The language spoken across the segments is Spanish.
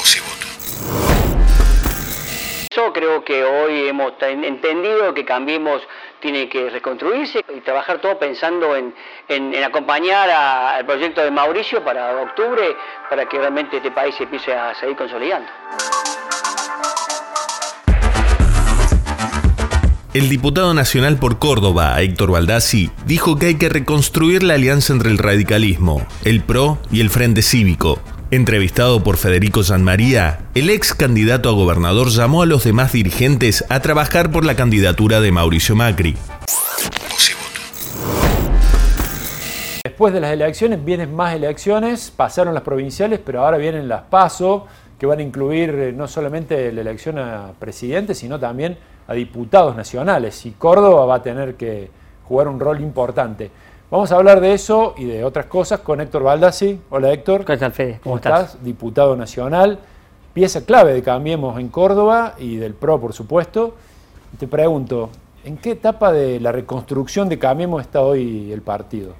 Voz y voto. Yo creo que hoy hemos ten- entendido que Cambiemos tiene que reconstruirse y trabajar todo pensando en, en- en acompañar a- al proyecto de Mauricio para octubre, para que realmente este país se empiece a seguir consolidando. El diputado nacional por Córdoba, Héctor Baldassi, dijo que hay que reconstruir la alianza entre el radicalismo, el PRO y el Frente Cívico. Entrevistado por Federico Sanmaría, el ex candidato a gobernador llamó a los demás dirigentes a trabajar por la candidatura de Mauricio Macri. Después de las elecciones vienen más elecciones, pasaron las provinciales, pero ahora vienen las PASO, que van a incluir eh, no solamente la elección a presidente, sino también a diputados nacionales. Y Córdoba va a tener que jugar un rol importante. Vamos a hablar de eso y de otras cosas con Héctor Baldassi. Hola Héctor. ¿Qué tal, Fede? ¿Cómo estás? Diputado nacional, pieza clave de Cambiemos en Córdoba y del PRO, por supuesto. Te pregunto, ¿en qué etapa de la reconstrucción de Cambiemos está hoy el partido?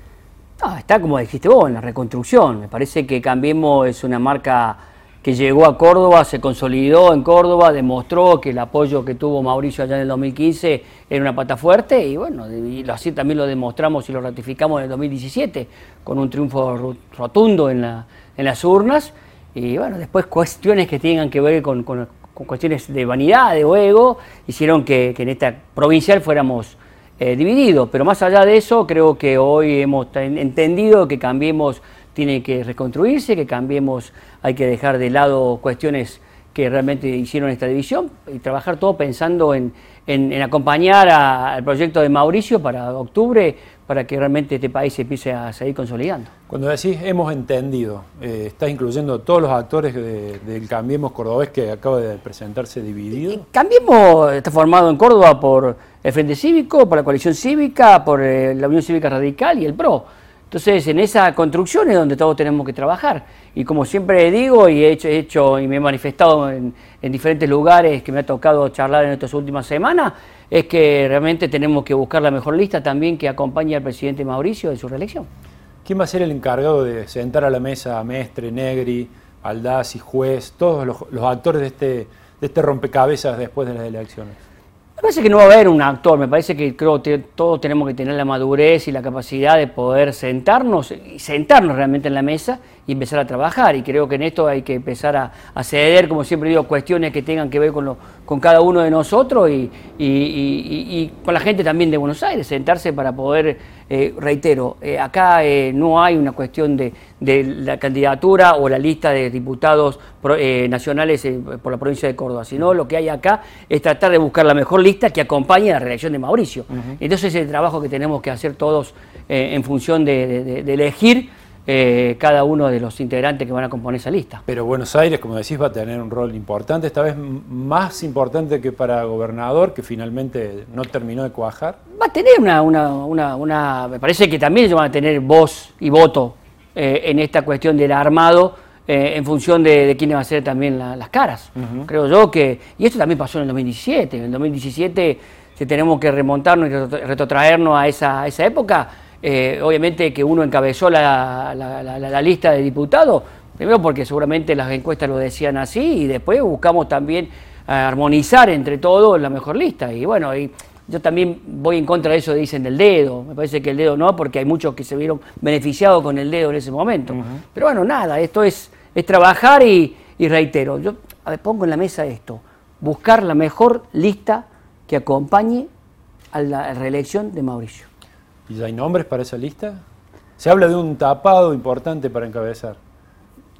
No, está como dijiste vos, en la reconstrucción. Me parece que Cambiemos es una marca que llegó a Córdoba, se consolidó en Córdoba, demostró que el apoyo que tuvo Mauricio allá en el 2015 era una pata fuerte y bueno, y así también lo demostramos y lo ratificamos en el 2017 con un triunfo ro- rotundo en, la- en las urnas. Y bueno, después cuestiones que tengan que ver con, cuestiones de vanidad, de ego, hicieron que en esta provincial fuéramos eh, divididos. Pero más allá de eso, creo que hoy hemos ten- entendido que Cambiemos tiene que reconstruirse, que Cambiemos hay que dejar de lado cuestiones que realmente hicieron esta división y trabajar todo pensando en, en- en acompañar a- al proyecto de Mauricio para octubre, para que realmente este país se empiece a seguir consolidando. Cuando decís hemos entendido, eh, ¿estás incluyendo todos los actores de- del Cambiemos Cordobés que acaba de presentarse dividido? Cambiemos está formado en Córdoba por el Frente Cívico, por la Coalición Cívica, por eh, la Unión Cívica Radical y el PRO. Entonces, en esa construcción es donde todos tenemos que trabajar. Y como siempre digo y he hecho, he hecho y me he manifestado en, en diferentes lugares que me ha tocado charlar en estas últimas semanas, es que realmente tenemos que buscar la mejor lista también que acompañe al presidente Mauricio en su reelección. ¿Quién va a ser el encargado de sentar a la mesa a Mestre, Negri, Aldaz y Juez, todos los, los actores de este, de este rompecabezas después de las elecciones? Me parece que no va a haber un actor, me parece que creo que todos tenemos que tener la madurez y la capacidad de poder sentarnos y sentarnos realmente en la mesa y empezar a trabajar. Y creo que en esto hay que empezar a, ceder, como siempre digo, cuestiones que tengan que ver con, lo- con cada uno de nosotros y con la gente también de Buenos Aires, sentarse para poder, eh, reitero, eh, acá eh, no hay una cuestión de, de la candidatura o la lista de diputados pro- eh, nacionales por la provincia de Córdoba, sino lo que hay acá es tratar de buscar la mejor lista que acompañe a la reelección de Mauricio. Entonces es el trabajo que tenemos que hacer todos en función de, de- de- de elegir eh, cada uno de los integrantes que van a componer esa lista. Pero Buenos Aires, como decís, va a tener un rol importante, esta vez más importante que para gobernador, que finalmente no terminó de cuajar. Va a tener una, una, una, una- me parece que también ellos van a tener voz y voto eh, en esta cuestión del armado eh, en función de, de quiénes van a ser también la- las caras. Creo yo que, y esto también pasó en el 2017, en el 2017 si tenemos que remontarnos y retro- retrotraernos a esa, a esa época, eh, obviamente que uno encabezó la, la- la- la- la lista de diputados, primero porque seguramente las encuestas lo decían así y después buscamos también eh, armonizar entre todos la mejor lista. Y bueno, y yo también voy en contra de eso, dicen del dedo. Me parece que el dedo no, porque hay muchos que se vieron beneficiados con el dedo en ese momento. Pero bueno, nada, esto es, es trabajar y, y reitero, yo a ver, pongo en la mesa esto, buscar la mejor lista que acompañe a la reelección de Mauricio. ¿Y ya hay nombres para esa lista? Se habla de un tapado importante para encabezar.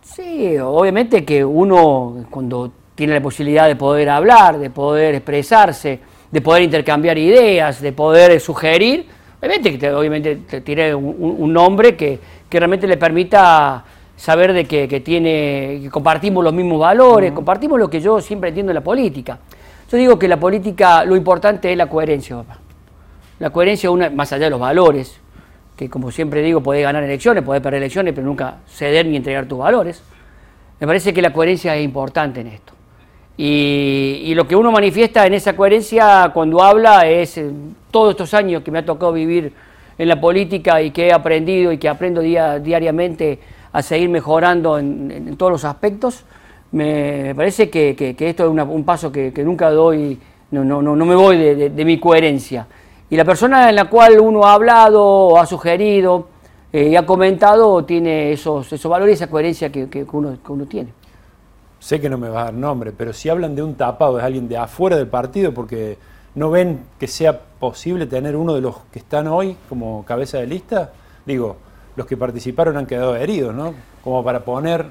Sí, obviamente que uno cuando tiene la posibilidad de poder hablar, de poder expresarse, de poder intercambiar ideas, de poder sugerir, obviamente que te, obviamente te tiene un, nombre que, que realmente le permita saber de que, que tiene, que compartimos los mismos valores, compartimos lo que yo siempre entiendo en la política. Yo digo que la política, lo importante es la coherencia, papá. La coherencia, una, más allá de los valores, que como siempre digo, podés ganar elecciones, podés perder elecciones, pero nunca ceder ni entregar tus valores. Me parece que la coherencia es importante en esto. Y, lo que uno manifiesta en esa coherencia cuando habla es eh, todos estos años que me ha tocado vivir en la política y que he aprendido y que aprendo día, diariamente a seguir mejorando en, todos los aspectos. me parece que, esto es un paso que, nunca doy, no, no, no, me voy de, mi coherencia. Y la persona en la cual uno ha hablado, ha sugerido eh, y ha comentado tiene esos, esos valores y esa coherencia que, uno, uno tiene. Sé que no me va a dar nombre, pero si hablan de un tapado, es alguien de afuera del partido, porque no ven que sea posible tener uno de los que están hoy como cabeza de lista. Digo, los que participaron han quedado heridos, ¿no? Como para poner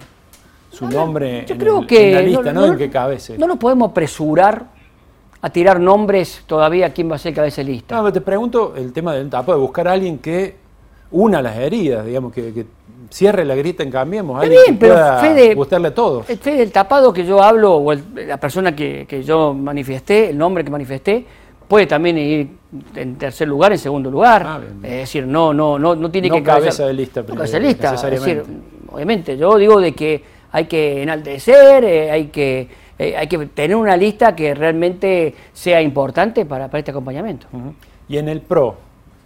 su nombre en, la lista, ¿no? ¿En qué cabeza? No nos podemos apresurar a tirar nombres todavía quién va a ser cabeza de lista. No, te pregunto el tema del tapado, de buscar a alguien que una las heridas, digamos, que, cierre la grita en Cambiemos, alguien que pueda gustarle a todos. El Fede, el tapado que yo hablo, o la persona que, yo manifesté, el nombre que manifesté, puede también ir en tercer lugar, en segundo lugar. Ah, es decir, no, no, no, no tiene que cabeza de lista, no cabeza de lista. Es decir, obviamente, yo digo de que hay que enaltecer, eh, hay que eh, hay que tener una lista que realmente sea importante para, este acompañamiento. Y en el PRO,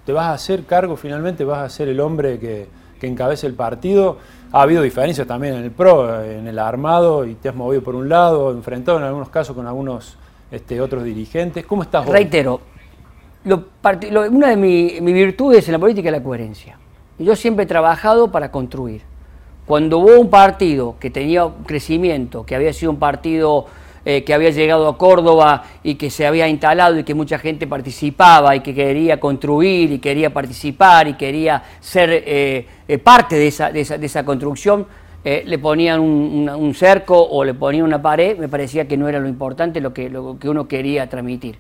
¿te vas a hacer cargo finalmente? ¿Vas a ser el hombre que, que encabece el partido? Ha habido diferencias también en el PRO, en el armado, y te has movido por un lado, enfrentado en algunos casos con algunos este, otros dirigentes. ¿Cómo estás hoy? Reitero, una de mis virtudes en la política es la coherencia. Yo siempre he trabajado para construir. Cuando hubo un partido que tenía crecimiento, que había sido un partido eh, que había llegado a Córdoba y que se había instalado y que mucha gente participaba y que quería construir y quería participar y quería ser eh, eh, parte de esa, de esa, construcción, le ponían un, cerco o le ponían una pared, me parecía que no era lo importante lo que, lo que uno quería transmitir.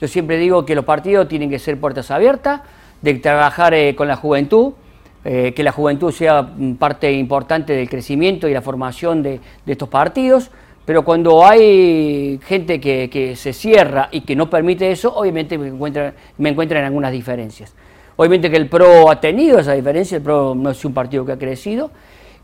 Yo siempre digo que los partidos tienen que ser puertas abiertas, de trabajar con la juventud, eh, que la juventud sea parte importante del crecimiento y la formación de, estos partidos, pero cuando hay gente que, se cierra y que no permite eso, obviamente me encuentran, me encuentran en algunas diferencias. Obviamente que el PRO ha tenido esa diferencia, el PRO no es un partido que ha crecido,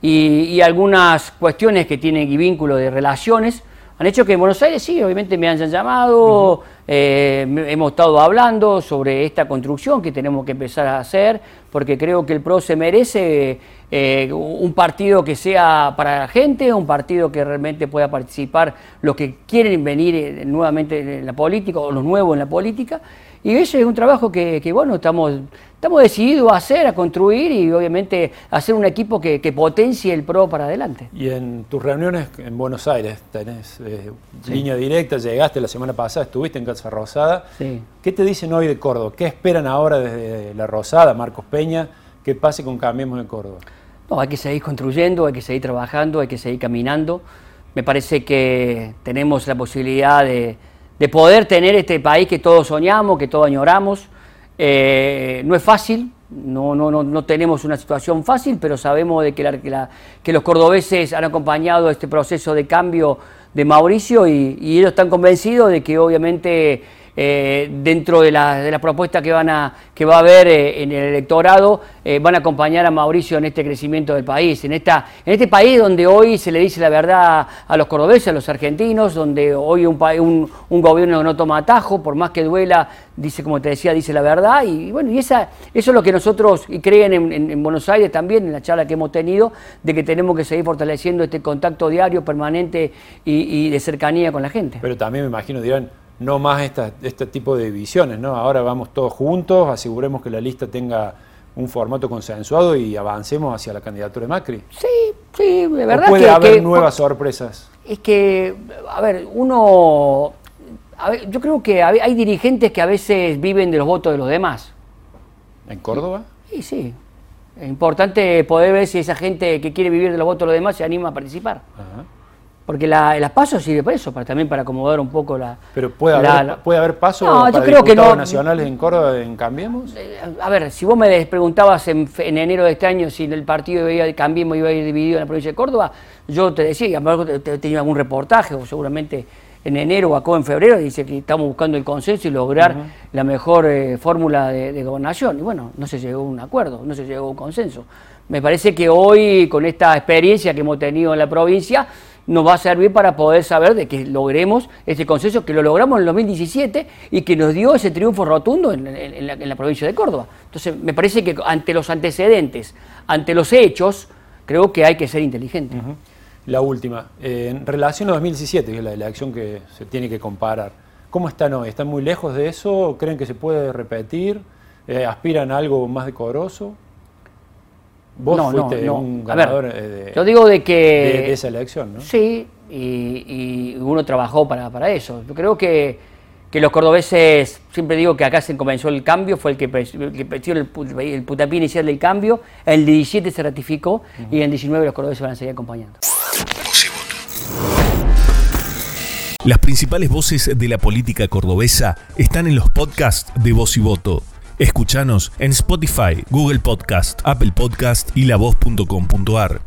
y, y algunas cuestiones que tienen vínculo de relaciones, han hecho que en Buenos Aires sí, obviamente me han llamado, eh, hemos estado hablando sobre esta construcción que tenemos que empezar a hacer, porque creo que el PRO se merece eh, un partido que sea para la gente, un partido que realmente pueda participar los que quieren venir eh, nuevamente en la política o los nuevos en la política. Y ese es un trabajo que, bueno, estamos, estamos decididos a hacer, a construir y obviamente hacer un equipo que, potencie el PRO para adelante. Y en tus reuniones en Buenos Aires, tenés eh, línea directa, llegaste la semana pasada, estuviste en Casa Rosada. ¿Qué te dicen hoy de Córdoba? ¿Qué esperan ahora desde La Rosada, Marcos Peña? ¿Qué pase con Cambiemos de Córdoba? No, hay que seguir construyendo, hay que seguir trabajando, hay que seguir caminando. Me parece que tenemos la posibilidad de de poder tener este país que todos soñamos, que todos añoramos. Eh, no es fácil, no, no, no, tenemos una situación fácil, pero sabemos de que, que, los cordobeses han acompañado este proceso de cambio de Mauricio y, y ellos están convencidos de que obviamente eh, dentro de la, de propuesta que, van a, que va a haber eh, en el electorado, eh, van a acompañar a Mauricio en este crecimiento del país, en, esta, en este país donde hoy se le dice la verdad a los cordobeses, a los argentinos, donde hoy un, un, un gobierno no toma atajo, por más que duela, dice, como te decía, dice la verdad, y, bueno, y esa, eso es lo que nosotros y creen en, Buenos Aires también, en la charla que hemos tenido, de que tenemos que seguir fortaleciendo este contacto diario, permanente y, y de cercanía con la gente. Pero también me imagino, dirán, no más este tipo de divisiones, ¿no? Ahora vamos todos juntos, aseguremos que la lista tenga un formato consensuado y avancemos hacia la candidatura de Macri. Sí, sí, de verdad. puede haber nuevas sorpresas. Es que, a ver, uno. yo creo que hay dirigentes que a veces viven de los votos de los demás. ¿En Córdoba? Sí, sí. Es importante poder ver si esa gente que quiere vivir de los votos de los demás se anima a participar. Ajá. Porque la, el paso sirve para eso, para, también para acomodar un poco la... Pero puede haber, ¿puede haber paso no, para creo que no, nacionales en Córdoba en Cambiemos? Eh, a ver, si vos me preguntabas en, enero de este año si el partido iba, Cambiemos iba a ir dividido en la provincia de Córdoba, yo te decía, a lo mejor tenía algún reportaje o seguramente en enero o acá en febrero, dice que estamos buscando el consenso y lograr la mejor eh, fórmula de, de, gobernación. Y bueno, no se llegó a un acuerdo, no se llegó a un consenso. Me parece que hoy, con esta experiencia que hemos tenido en la provincia, nos va a servir para poder saber de que logremos ese consenso, que lo logramos en el 2017 y que nos dio ese triunfo rotundo en, la, provincia de Córdoba. Entonces, me parece que ante los antecedentes, ante los hechos, creo que hay que ser inteligente. La última, eh, en relación a 2017, que es la elección que se tiene que comparar, ¿cómo están hoy? ¿Están muy lejos de eso? ¿Creen que se puede repetir? Eh, ¿Aspiran a algo más decoroso? Vos No, no, fuiste no. un A ver, ganador eh, de, Yo digo de que... de- de esa elección, ¿no? Sí, y, y uno trabajó para, para eso. Yo creo que, que los cordobeses, siempre digo que acá se comenzó el cambio, fue el que, pre- el el, putapié inicial del cambio, el 17 se ratificó y en el 19 los cordobeses van a seguir acompañando. Las principales voces de la política cordobesa están en los podcasts de Voz y Voto. Escuchanos en Spotify, Google Podcast, Apple Podcast y lavoz.com.ar.